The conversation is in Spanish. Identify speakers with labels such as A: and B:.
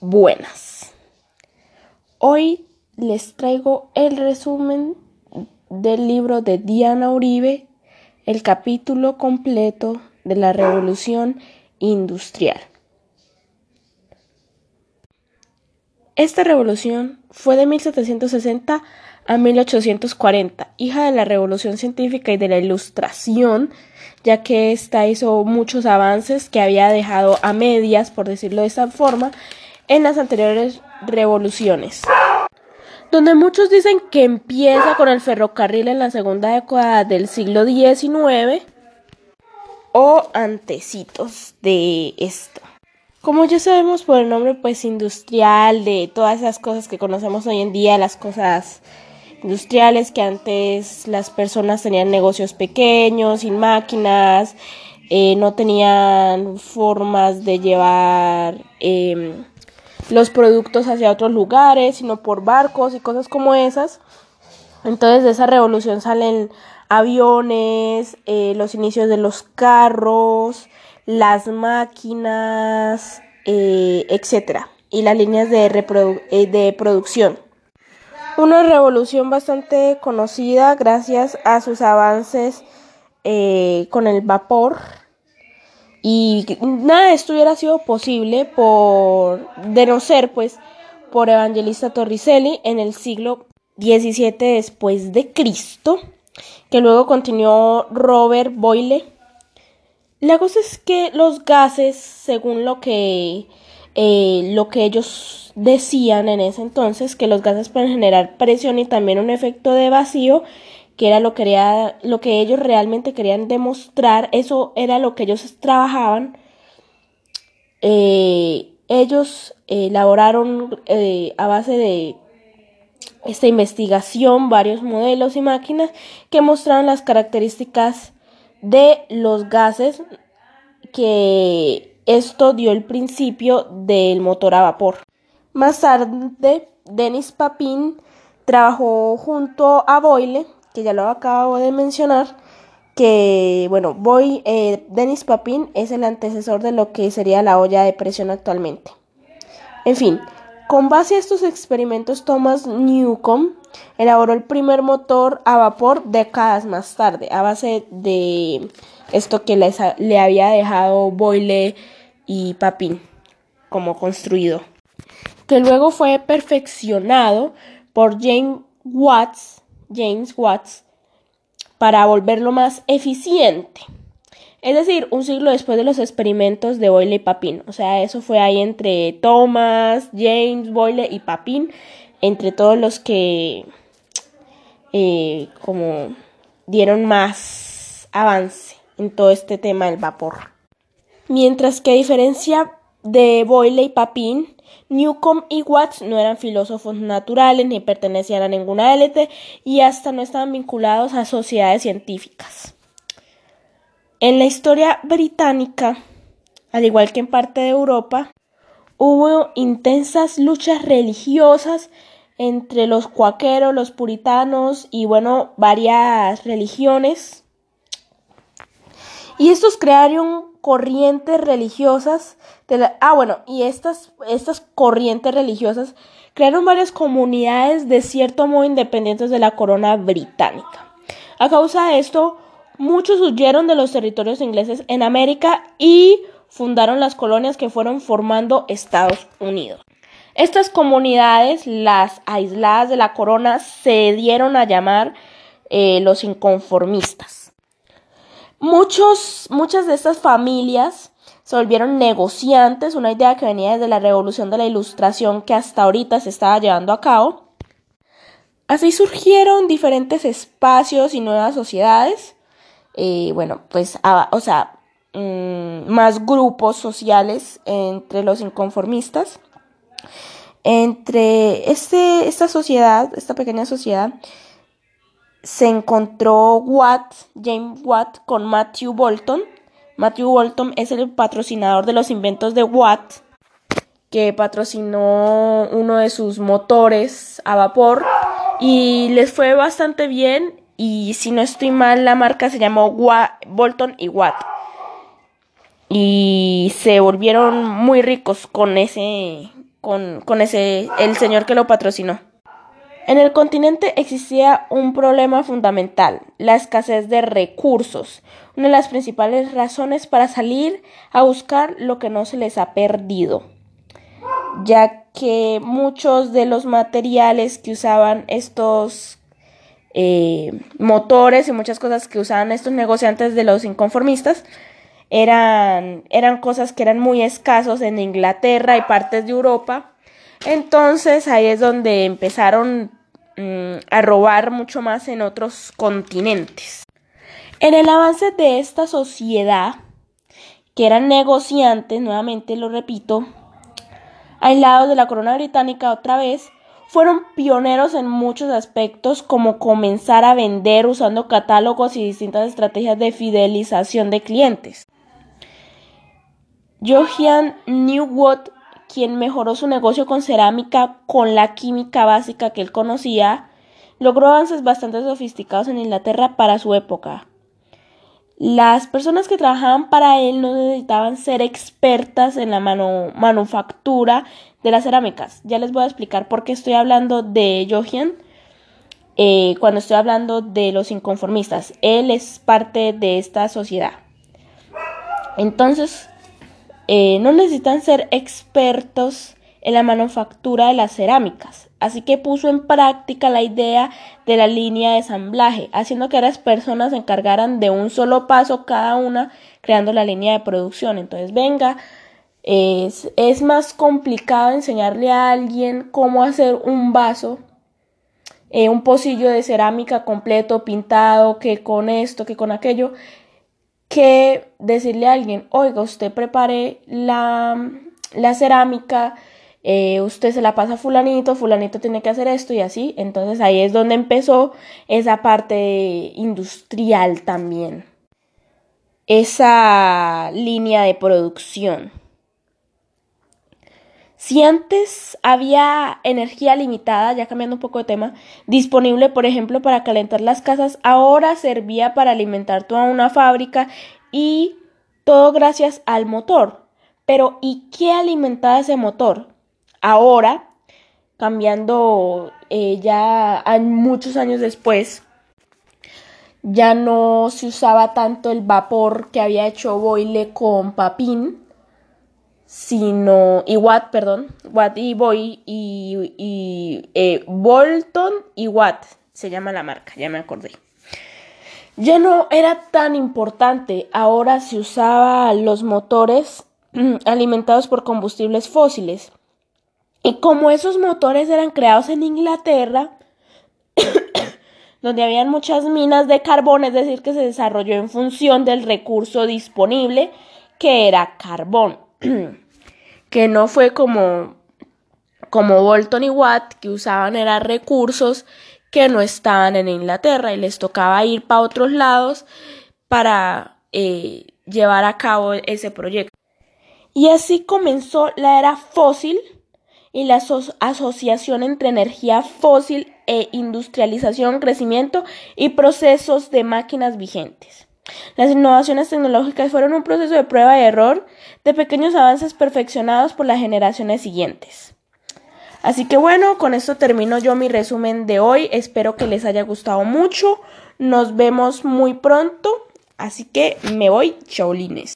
A: buenas. Hoy les traigo el resumen del libro de Diana Uribe, el capítulo completo de la revolución industrial. Esta revolución fue de 1760 a 1840, hija de la revolución científica y de la ilustración, ya que ésta hizo muchos avances que había dejado a medias, por decirlo de esta forma, en las anteriores revoluciones. Donde muchos dicen que empieza con el ferrocarril en la segunda década del siglo XIX o antecitos de esto. Como ya sabemos por el nombre pues industrial de todas esas cosas que conocemos hoy en día, las cosas industriales que antes las personas tenían negocios pequeños, sin máquinas, eh, no tenían formas de llevar em, los productos hacia otros lugares, sino por barcos y cosas como esas. Entonces de esa revolución salen aviones, eh, los inicios de los carros, las máquinas, eh, etcétera, y las líneas de, de producción. Una revolución bastante conocida gracias a sus avances eh, con el vapor. Y nada de esto hubiera sido posible por, de no ser, pues, por Evangelista Torricelli en el siglo XVII después de Cristo, que luego continuó Robert Boyle. La cosa es que los gases, según lo que, eh, lo que ellos decían en ese entonces que los gases pueden generar presión y también un efecto de vacío, que era lo que, lo que ellos realmente querían demostrar, eso era lo que ellos trabajaban. Eh, ellos elaboraron eh, a base de esta investigación varios modelos y máquinas que mostraron las características de los gases que esto dio el principio del motor a vapor. Más tarde, Denis Papin trabajó junto a Boyle, que ya lo acabo de mencionar, que, bueno, Boy, eh, Denis Papin es el antecesor de lo que sería la olla de presión actualmente. En fin, con base a estos experimentos, Thomas Newcomb elaboró el primer motor a vapor décadas más tarde, a base de esto que le había dejado Boyle y Papin como construido que luego fue perfeccionado por James Watts, James Watts para volverlo más eficiente. Es decir, un siglo después de los experimentos de Boyle y Papin. O sea, eso fue ahí entre Thomas, James, Boyle y Papin, entre todos los que eh, como dieron más avance en todo este tema del vapor. Mientras que a diferencia de Boyle y Papin, Newcomb y Watts no eran filósofos naturales ni pertenecían a ninguna élite y hasta no estaban vinculados a sociedades científicas. En la historia británica, al igual que en parte de Europa, hubo intensas luchas religiosas entre los cuaqueros, los puritanos y bueno, varias religiones. Y estos crearon corrientes religiosas ah, bueno, y estas, estas corrientes religiosas crearon varias comunidades de cierto modo independientes de la corona británica. A causa de esto, muchos huyeron de los territorios ingleses en América y fundaron las colonias que fueron formando Estados Unidos. Estas comunidades, las aisladas de la corona, se dieron a llamar eh, los inconformistas. Muchos, muchas de estas familias se volvieron negociantes, una idea que venía desde la revolución de la ilustración que hasta ahorita se estaba llevando a cabo. Así surgieron diferentes espacios y nuevas sociedades. Eh, bueno, pues, o sea, mm, más grupos sociales entre los inconformistas. Entre este, esta sociedad, esta pequeña sociedad, se encontró Watt, James Watt, con Matthew Bolton, Matthew Walton es el patrocinador de los inventos de Watt, que patrocinó uno de sus motores a vapor y les fue bastante bien. Y si no estoy mal la marca se llamó Bolton y Watt. Y se volvieron muy ricos con ese con, con ese, el señor que lo patrocinó. En el continente existía un problema fundamental, la escasez de recursos, una de las principales razones para salir a buscar lo que no se les ha perdido, ya que muchos de los materiales que usaban estos eh, motores y muchas cosas que usaban estos negociantes de los inconformistas eran, eran cosas que eran muy escasos en Inglaterra y partes de Europa. Entonces ahí es donde empezaron Mm, a robar mucho más en otros continentes. En el avance de esta sociedad, que eran negociantes, nuevamente lo repito, aislados de la corona británica otra vez, fueron pioneros en muchos aspectos como comenzar a vender usando catálogos y distintas estrategias de fidelización de clientes. Johann Newwood quien mejoró su negocio con cerámica con la química básica que él conocía, logró avances bastante sofisticados en Inglaterra para su época. Las personas que trabajaban para él no necesitaban ser expertas en la manufactura de las cerámicas. Ya les voy a explicar por qué estoy hablando de Johan eh, cuando estoy hablando de los inconformistas. Él es parte de esta sociedad. Entonces, eh, no necesitan ser expertos en la manufactura de las cerámicas, así que puso en práctica la idea de la línea de ensamblaje, haciendo que las personas se encargaran de un solo paso cada una, creando la línea de producción. Entonces, venga, es, más complicado enseñarle a alguien cómo hacer un vaso eh, un pocillo de cerámica completo, pintado, que con esto, que con aquello, que decirle a alguien, oiga, usted prepare la, la cerámica, eh, usted se la pasa a fulanito, fulanito tiene que hacer esto y así. Entonces ahí es donde empezó esa parte industrial también. Esa línea de producción. Si antes había energía limitada, ya cambiando un poco de tema, disponible, por ejemplo, para calentar las casas, ahora servía para alimentar toda una fábrica y todo gracias al motor. Pero ¿y qué alimentaba ese motor? Ahora, cambiando eh, ya muchos años después, ya no se usaba tanto el vapor que había hecho Boyle con Papín, sino, y Watt, perdón, Watt y Boy y, eh, Bolton y Watt se llama la marca, ya me acordé. Ya no era tan importante, ahora se usaba los motores alimentados por combustibles fósiles. Y como esos motores eran creados en Inglaterra, donde habían muchas minas de carbón, es decir, que se desarrolló en función del recurso disponible, que era carbón. que no fue como, como Bolton y Watt, que usaban eran recursos que no estaban en Inglaterra y les tocaba ir para otros lados para eh, llevar a cabo ese proyecto. Y así comenzó la era fósil y la asociación entre energía fósil e industrialización, crecimiento y procesos de máquinas vigentes. Las innovaciones tecnológicas fueron un proceso de prueba y error de pequeños avances perfeccionados por las generaciones siguientes. Así que bueno, con esto termino yo mi resumen de hoy. Espero que les haya gustado mucho. Nos vemos muy pronto. Así que me voy, chaulines.